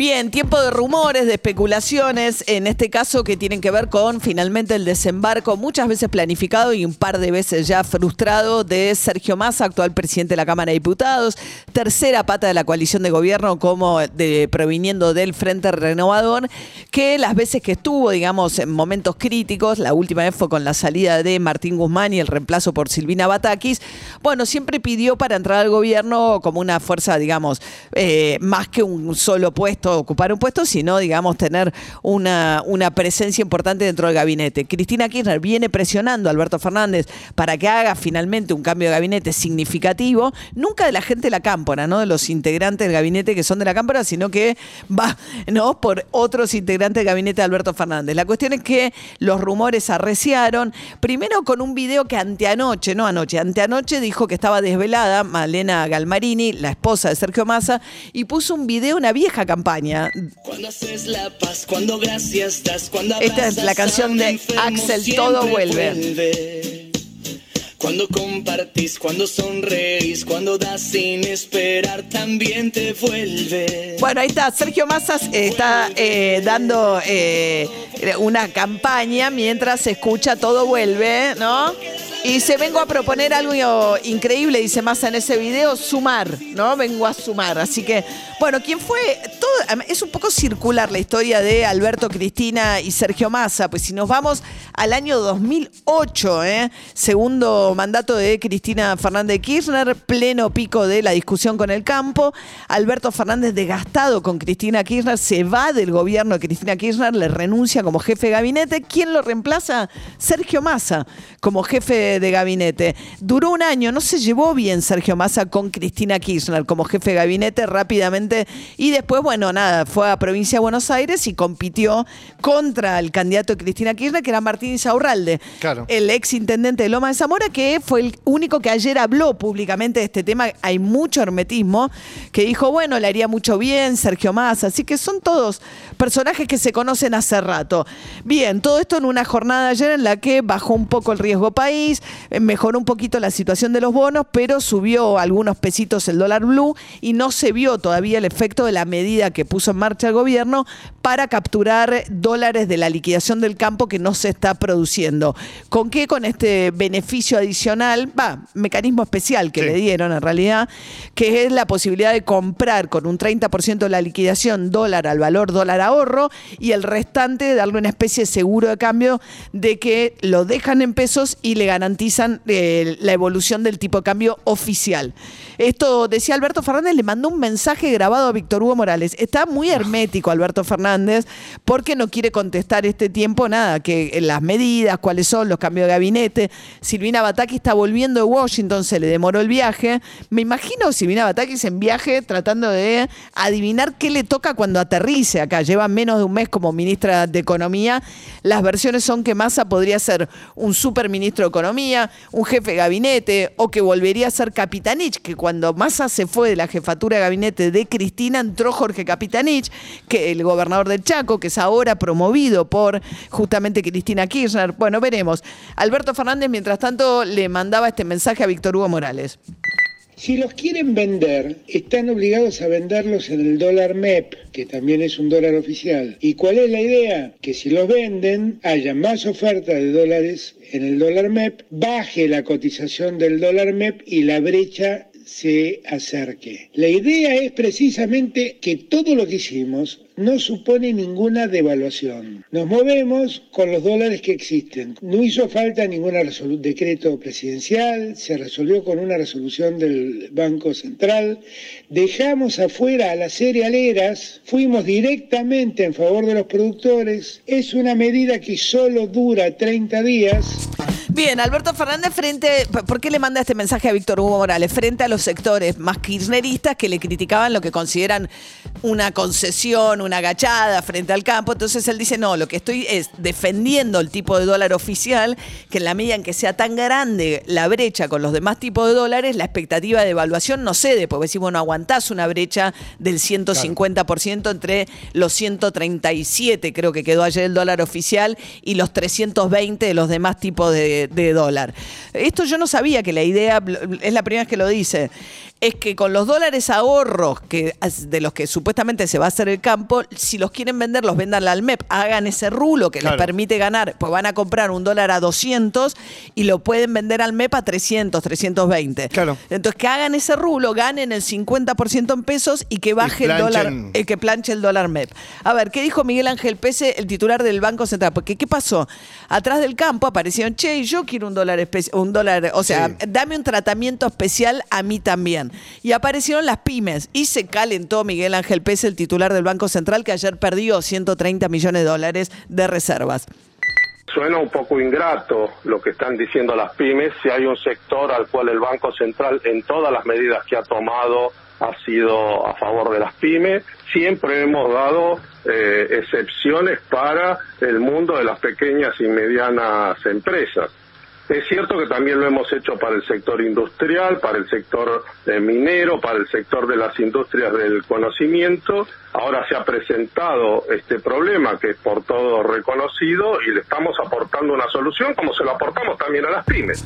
Bien, tiempo de rumores, de especulaciones, en este caso que tienen que ver con finalmente el desembarco, muchas veces planificado y un par de veces ya frustrado, de Sergio Massa, actual presidente de la Cámara de Diputados, tercera pata de la coalición de gobierno como de, proviniendo del Frente Renovador, que las veces que estuvo, digamos, en momentos críticos, la última vez fue con la salida de Martín Guzmán y el reemplazo por Silvina Batakis, bueno, siempre pidió para entrar al gobierno como una fuerza, digamos, eh, más que un solo puesto ocupar un puesto, sino, digamos, tener una, presencia importante dentro del gabinete. Cristina Kirchner viene presionando a Alberto Fernández para que haga finalmente un cambio de gabinete significativo, nunca de la gente de la cámpora, no de los integrantes del gabinete que son de la cámpora, sino que va, ¿no? Por otros integrantes del gabinete de Alberto Fernández. La cuestión es que los rumores arreciaron, primero con un video que anteanoche, no anoche, anteanoche dijo que estaba desvelada Malena Galmarini, la esposa de Sergio Massa, y puso un video, una vieja campaña cuando haces la paz, cuando gracias das, cuando Esta es la canción de Axel, Todo vuelve. Cuando compartís, cuando sonreís, cuando das sin esperar, también te vuelve. Bueno, ahí está, Sergio Massas está eh, dando eh, una campaña mientras se escucha Todo vuelve, ¿no? Y se vengo a proponer algo increíble, dice Massa en ese video, sumar, ¿no? Vengo a sumar. Así que, bueno, ¿quién fue? Es un poco circular la historia de Alberto Cristina y Sergio Massa. Pues si nos vamos al año 2008, ¿eh? segundo mandato de Cristina Fernández de Kirchner, pleno pico de la discusión con el campo. Alberto Fernández, desgastado con Cristina Kirchner, se va del gobierno de Cristina Kirchner, le renuncia como jefe de gabinete. ¿Quién lo reemplaza? Sergio Massa, como jefe de, gabinete. Duró un año, no se llevó bien Sergio Massa con Cristina Kirchner como jefe de gabinete rápidamente y después, bueno, nada, fue a provincia de Buenos Aires y compitió contra el candidato de Cristina Kirchner, que era Martín Isaurralde, el ex intendente de Loma de Zamora, que fue el único que ayer habló públicamente de este tema. Hay mucho hermetismo, que dijo, bueno, le haría mucho bien Sergio Massa, así que son todos personajes que se conocen hace rato. Bien, todo esto en una jornada ayer en la que bajó un poco el riesgo país, eh, mejoró un poquito la situación de los bonos, pero subió algunos pesitos el dólar blue y no se vio todavía el efecto de la medida que puso en marcha el gobierno para capturar dólares de la liquidación del campo que no se está produciendo. ¿Con qué? Con este beneficio adicional, va, mecanismo especial que le dieron en realidad, que es la posibilidad de comprar con un 30% de la liquidación dólar al valor dólar ahorro y el restante darle una especie de seguro de cambio de que lo dejan en pesos y le ganan garantizan eh, la evolución del tipo de cambio oficial. Esto decía Alberto Fernández, le mandó un mensaje grabado a Víctor Hugo Morales. Está muy hermético Alberto Fernández porque no quiere contestar este tiempo nada, que las medidas, cuáles son los cambios de gabinete. Silvina Bataki está volviendo de Washington, se le demoró el viaje. Me imagino Silvina Batakis en viaje tratando de adivinar qué le toca cuando aterrice acá. Lleva menos de un mes como ministra de Economía. Las versiones son que Massa podría ser un superministro de Economía un jefe de gabinete, o que volvería a ser Capitanich, que cuando Massa se fue de la jefatura de gabinete de Cristina, entró Jorge Capitanich, que el gobernador del Chaco, que es ahora promovido por justamente Cristina Kirchner. Bueno, veremos. Alberto Fernández, mientras tanto, le mandaba este mensaje a Víctor Hugo Morales. Si los quieren vender, están obligados a venderlos en el dólar MEP, que también es un dólar oficial. ¿Y cuál es la idea? Que si los venden, haya más oferta de dólares en el dólar MEP, baje la cotización del dólar MEP y la brecha se acerque. La idea es precisamente que todo lo que hicimos no supone ninguna devaluación. Nos movemos con los dólares que existen. No hizo falta ningún decreto presidencial, se resolvió con una resolución del Banco Central. Dejamos afuera a las cerealeras, fuimos directamente en favor de los productores. Es una medida que solo dura 30 días. Bien, Alberto Fernández frente, ¿por qué le manda este mensaje a Víctor Hugo Morales? Frente a los sectores más kirchneristas que le criticaban lo que consideran una concesión, una agachada frente al campo. Entonces él dice, no, lo que estoy es defendiendo el tipo de dólar oficial, que en la medida en que sea tan grande la brecha con los demás tipos de dólares, la expectativa de evaluación no cede, porque decimos, bueno, aguantás una brecha del 150% entre los 137, creo que quedó ayer el dólar oficial, y los 320 de los demás tipos de, de dólar. Esto yo no sabía que la idea, es la primera vez que lo dice, es que con los dólares ahorros que, de los que supuestamente se va a hacer el campo, si los quieren vender, los vendan al MEP, hagan ese rulo que les permite ganar, pues van a comprar un dólar a 200 y lo pueden vender al MEP a 300, 320. Claro. Entonces que hagan ese rulo, ganen el 50% en pesos y que baje el dólar, eh, que planche el dólar MEP. A ver, ¿qué dijo Miguel Ángel Pese, el titular del Banco Central? Porque ¿qué pasó? Atrás del campo aparecieron, che, yo quiero un dólar, un dólar, o sea, dame un tratamiento especial a mí también. Y aparecieron las pymes y se calentó Miguel Ángel Pérez, el titular del Banco Central, que ayer perdió 130 millones de dólares de reservas. Suena un poco ingrato lo que están diciendo las pymes si hay un sector al cual el Banco Central en todas las medidas que ha tomado ha sido a favor de las pymes. Siempre hemos dado eh, excepciones para el mundo de las pequeñas y medianas empresas. Es cierto que también lo hemos hecho para el sector industrial, para el sector eh, minero, para el sector de las industrias del conocimiento. Ahora se ha presentado este problema que es por todo reconocido y le estamos aportando una solución como se lo aportamos también a las pymes.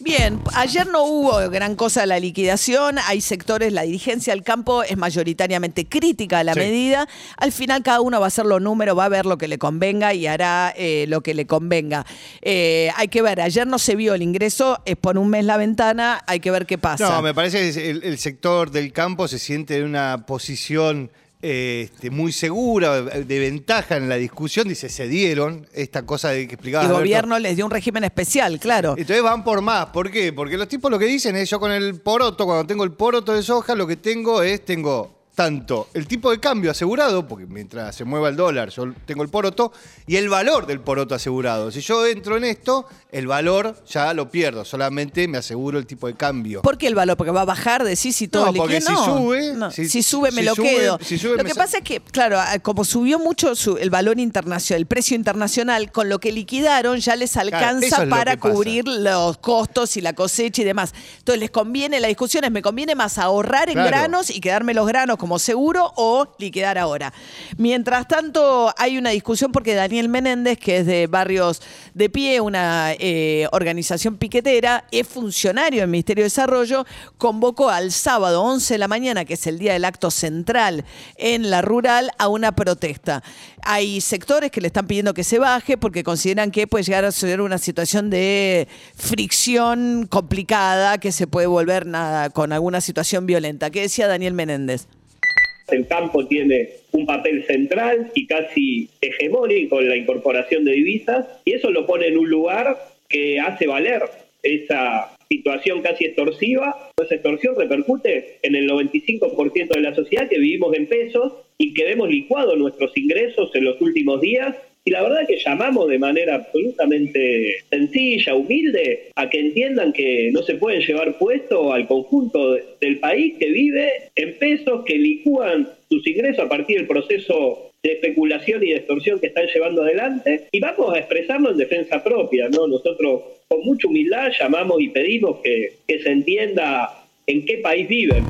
Bien, ayer no hubo gran cosa de la liquidación, hay sectores, la dirigencia del campo es mayoritariamente crítica a la medida, al final cada uno va a hacer los números, va a ver lo que le convenga y hará eh, lo que le convenga. Eh, hay que ver, ayer no se vio el ingreso, es por un mes la ventana, hay que ver qué pasa. No, me parece que el sector del campo se siente en una posición este, muy segura, de ventaja en la discusión, dice, se dieron esta cosa de que explicaba. El gobierno les dio un régimen especial, claro. Entonces van por más. ¿Por qué? Porque los tipos lo que dicen es, yo con el poroto, cuando tengo el poroto de soja, lo que tengo es, tengo tanto el tipo de cambio asegurado, porque mientras se mueva el dólar yo tengo el poroto, y el valor del poroto asegurado. Si yo entro en esto, el valor ya lo pierdo, solamente me aseguro el tipo de cambio. ¿Por qué el valor? Porque va a bajar, de sí si todo no, porque si sube, si, sube me lo quedo. lo que pasa es que, claro, como subió mucho el valor internacional, el precio internacional, con lo que liquidaron ya les alcanza para cubrir los costos y la cosecha y demás. Entonces les conviene, la discusión es, me conviene más ahorrar en granos y quedarme los granos como seguro o liquidar ahora. Mientras tanto, hay una discusión porque Daniel Menéndez, que es de Barrios de Pie, una eh, organización piquetera, es funcionario del Ministerio de Desarrollo, convocó al sábado 11 de la mañana, que es el día del acto central en la rural, a una protesta. Hay sectores que le están pidiendo que se baje porque consideran que puede llegar a ser una situación de fricción complicada que se puede volver nada, con alguna situación violenta. ¿Qué decía Daniel Menéndez? El campo tiene un papel central y casi hegemónico en la incorporación de divisas y eso lo pone en un lugar que hace valer esa situación casi extorsiva. Esa extorsión repercute en el 95% de la sociedad que vivimos en pesos y que vemos licuados nuestros ingresos en los últimos días y la verdad que llamamos de manera absolutamente sencilla, humilde, a que entiendan que no se pueden llevar puesto al conjunto del país que vive que licúan sus ingresos a partir del proceso de especulación y de extorsión que están llevando adelante y vamos a expresarlo en defensa propia, ¿no? Nosotros con mucha humildad llamamos y pedimos que se entienda en qué país viven.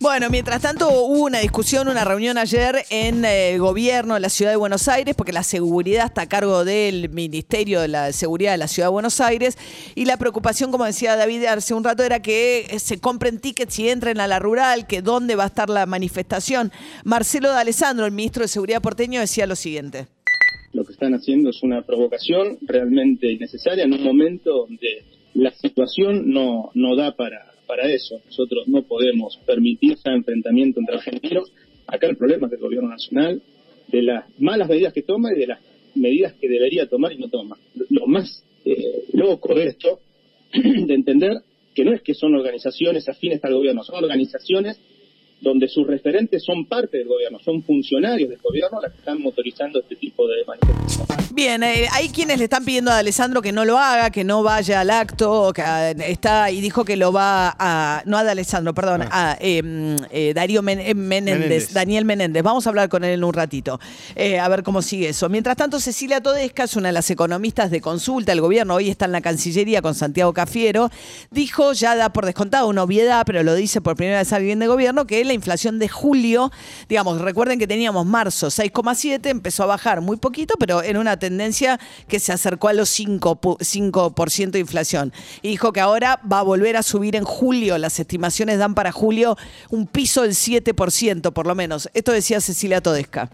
Bueno, mientras tanto hubo una discusión, una reunión ayer en eh, el gobierno de la ciudad de Buenos Aires, porque la seguridad está a cargo del Ministerio de la Seguridad de la ciudad de Buenos Aires, y la preocupación, como decía David hace un rato, era que eh, se compren tickets y entren a la rural, que dónde va a estar la manifestación. Marcelo de Alessandro, el ministro de Seguridad porteño, decía lo siguiente. Lo que están haciendo es una provocación realmente innecesaria en un momento donde la situación no, no da para para eso. Nosotros no podemos permitir ese enfrentamiento entre argentinos. Acá el problema es del gobierno nacional, de las malas medidas que toma y de las medidas que debería tomar y no toma. Lo más eh, loco de esto, de entender que no es que son organizaciones afines al gobierno, son organizaciones donde sus referentes son parte del gobierno. son funcionarios del gobierno las que están motorizando este tipo de manifestaciones. Bien, eh, hay quienes le están pidiendo a Alessandro que no lo haga, que no vaya al acto, que ah, está y dijo que lo va a, no a Alessandro, perdón, a eh, eh, Darío Men- eh, Menéndez, Menéndez. Daniel Menéndez. Vamos a hablar con él en un ratito, eh, a ver cómo sigue eso. Mientras tanto, Cecilia Todesca es una de las economistas de consulta del gobierno, hoy está en la Cancillería con Santiago Cafiero, dijo, ya da por descontado una obviedad, pero lo dice por primera vez alguien de gobierno, que la inflación de julio, digamos, recuerden que teníamos marzo 6,7, empezó a bajar muy poquito, pero en una tendencia que se acercó a los 5, pu- 5% de inflación. Y dijo que ahora va a volver a subir en julio, las estimaciones dan para julio un piso del 7%, por lo menos. Esto decía Cecilia Todesca.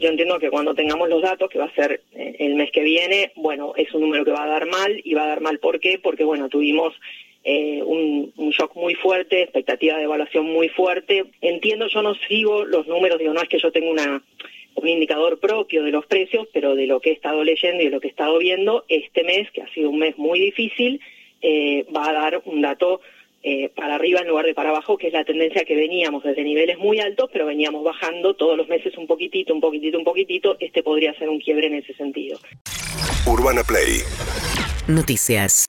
Yo entiendo que cuando tengamos los datos, que va a ser eh, el mes que viene, bueno, es un número que va a dar mal y va a dar mal ¿por qué? Porque, bueno, tuvimos eh, un, un shock muy fuerte, expectativa de evaluación muy fuerte. Entiendo, yo no sigo los números, digo, no es que yo tenga una un indicador propio de los precios, pero de lo que he estado leyendo y de lo que he estado viendo, este mes, que ha sido un mes muy difícil, eh, va a dar un dato eh, para arriba en lugar de para abajo, que es la tendencia que veníamos desde niveles muy altos, pero veníamos bajando todos los meses un poquitito, un poquitito, un poquitito. Este podría ser un quiebre en ese sentido. Urbana Play Noticias.